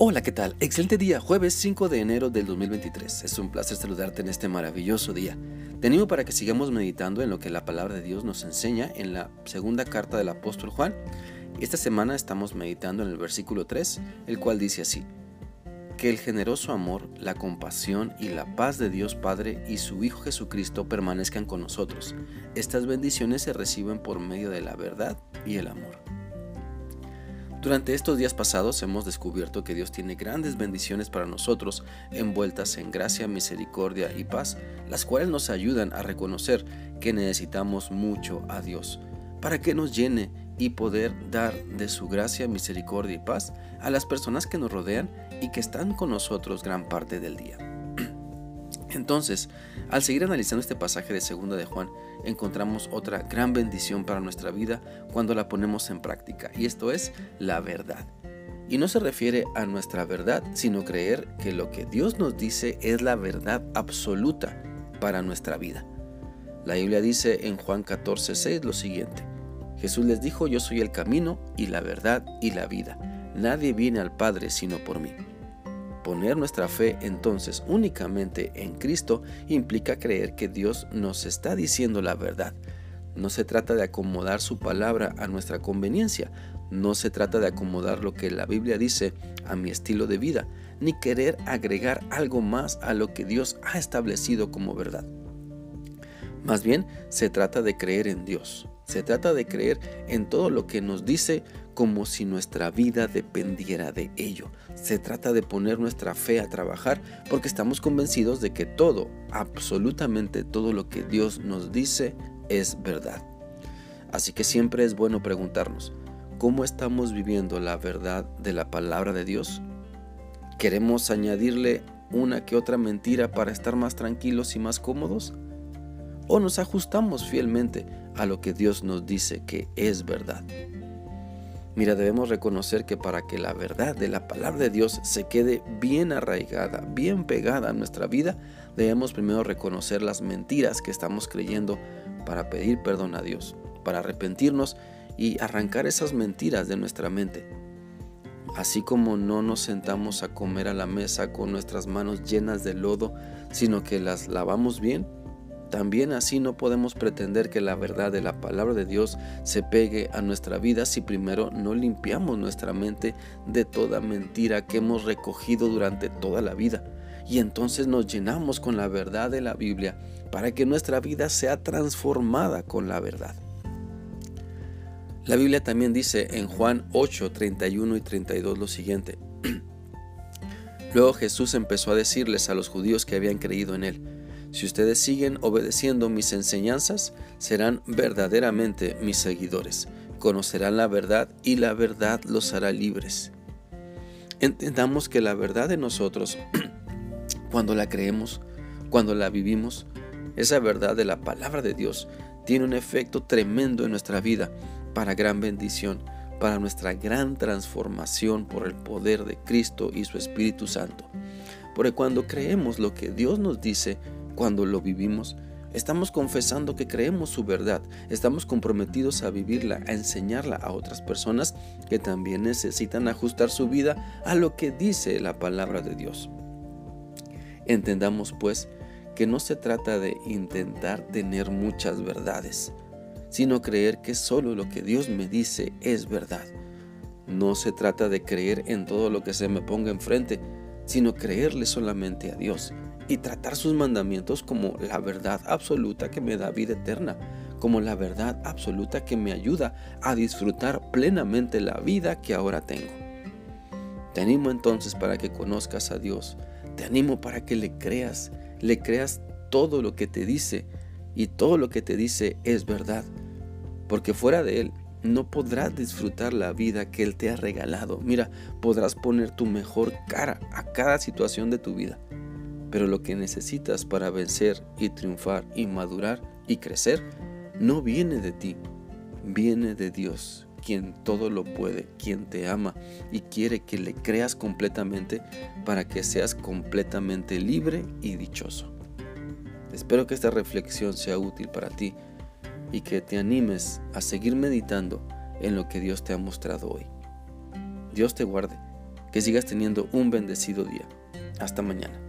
Hola, ¿qué tal? Excelente día, jueves 5 de enero del 2023. Es un placer saludarte en este maravilloso día. Te para que sigamos meditando en lo que la palabra de Dios nos enseña en la segunda carta del apóstol Juan. Esta semana estamos meditando en el versículo 3, el cual dice así. Que el generoso amor, la compasión y la paz de Dios Padre y su Hijo Jesucristo permanezcan con nosotros. Estas bendiciones se reciben por medio de la verdad y el amor. Durante estos días pasados hemos descubierto que Dios tiene grandes bendiciones para nosotros, envueltas en gracia, misericordia y paz, las cuales nos ayudan a reconocer que necesitamos mucho a Dios, para que nos llene y poder dar de su gracia, misericordia y paz a las personas que nos rodean y que están con nosotros gran parte del día. Entonces, al seguir analizando este pasaje de segunda de Juan, encontramos otra gran bendición para nuestra vida cuando la ponemos en práctica, y esto es la verdad. Y no se refiere a nuestra verdad, sino creer que lo que Dios nos dice es la verdad absoluta para nuestra vida. La Biblia dice en Juan 14:6 lo siguiente: Jesús les dijo, yo soy el camino y la verdad y la vida. Nadie viene al Padre sino por mí. Poner nuestra fe entonces únicamente en Cristo implica creer que Dios nos está diciendo la verdad. No se trata de acomodar su palabra a nuestra conveniencia, no se trata de acomodar lo que la Biblia dice a mi estilo de vida, ni querer agregar algo más a lo que Dios ha establecido como verdad. Más bien, se trata de creer en Dios, se trata de creer en todo lo que nos dice como si nuestra vida dependiera de ello. Se trata de poner nuestra fe a trabajar porque estamos convencidos de que todo, absolutamente todo lo que Dios nos dice es verdad. Así que siempre es bueno preguntarnos, ¿cómo estamos viviendo la verdad de la palabra de Dios? ¿Queremos añadirle una que otra mentira para estar más tranquilos y más cómodos? ¿O nos ajustamos fielmente a lo que Dios nos dice que es verdad? Mira, debemos reconocer que para que la verdad de la palabra de Dios se quede bien arraigada, bien pegada a nuestra vida, debemos primero reconocer las mentiras que estamos creyendo para pedir perdón a Dios, para arrepentirnos y arrancar esas mentiras de nuestra mente. Así como no nos sentamos a comer a la mesa con nuestras manos llenas de lodo, sino que las lavamos bien, también así no podemos pretender que la verdad de la palabra de Dios se pegue a nuestra vida si primero no limpiamos nuestra mente de toda mentira que hemos recogido durante toda la vida. Y entonces nos llenamos con la verdad de la Biblia para que nuestra vida sea transformada con la verdad. La Biblia también dice en Juan 8, 31 y 32 lo siguiente. Luego Jesús empezó a decirles a los judíos que habían creído en él, si ustedes siguen obedeciendo mis enseñanzas, serán verdaderamente mis seguidores. Conocerán la verdad y la verdad los hará libres. Entendamos que la verdad de nosotros, cuando la creemos, cuando la vivimos, esa verdad de la palabra de Dios tiene un efecto tremendo en nuestra vida para gran bendición, para nuestra gran transformación por el poder de Cristo y su Espíritu Santo. Porque cuando creemos lo que Dios nos dice, cuando lo vivimos, estamos confesando que creemos su verdad, estamos comprometidos a vivirla, a enseñarla a otras personas que también necesitan ajustar su vida a lo que dice la palabra de Dios. Entendamos pues que no se trata de intentar tener muchas verdades, sino creer que solo lo que Dios me dice es verdad. No se trata de creer en todo lo que se me ponga enfrente, sino creerle solamente a Dios y tratar sus mandamientos como la verdad absoluta que me da vida eterna, como la verdad absoluta que me ayuda a disfrutar plenamente la vida que ahora tengo. Te animo entonces para que conozcas a Dios, te animo para que le creas, le creas todo lo que te dice y todo lo que te dice es verdad, porque fuera de Él no podrás disfrutar la vida que Él te ha regalado. Mira, podrás poner tu mejor cara a cada situación de tu vida pero lo que necesitas para vencer y triunfar y madurar y crecer no viene de ti, viene de Dios, quien todo lo puede, quien te ama y quiere que le creas completamente para que seas completamente libre y dichoso. Espero que esta reflexión sea útil para ti y que te animes a seguir meditando en lo que Dios te ha mostrado hoy. Dios te guarde Que sigas teniendo un bendecido día. Hasta mañana.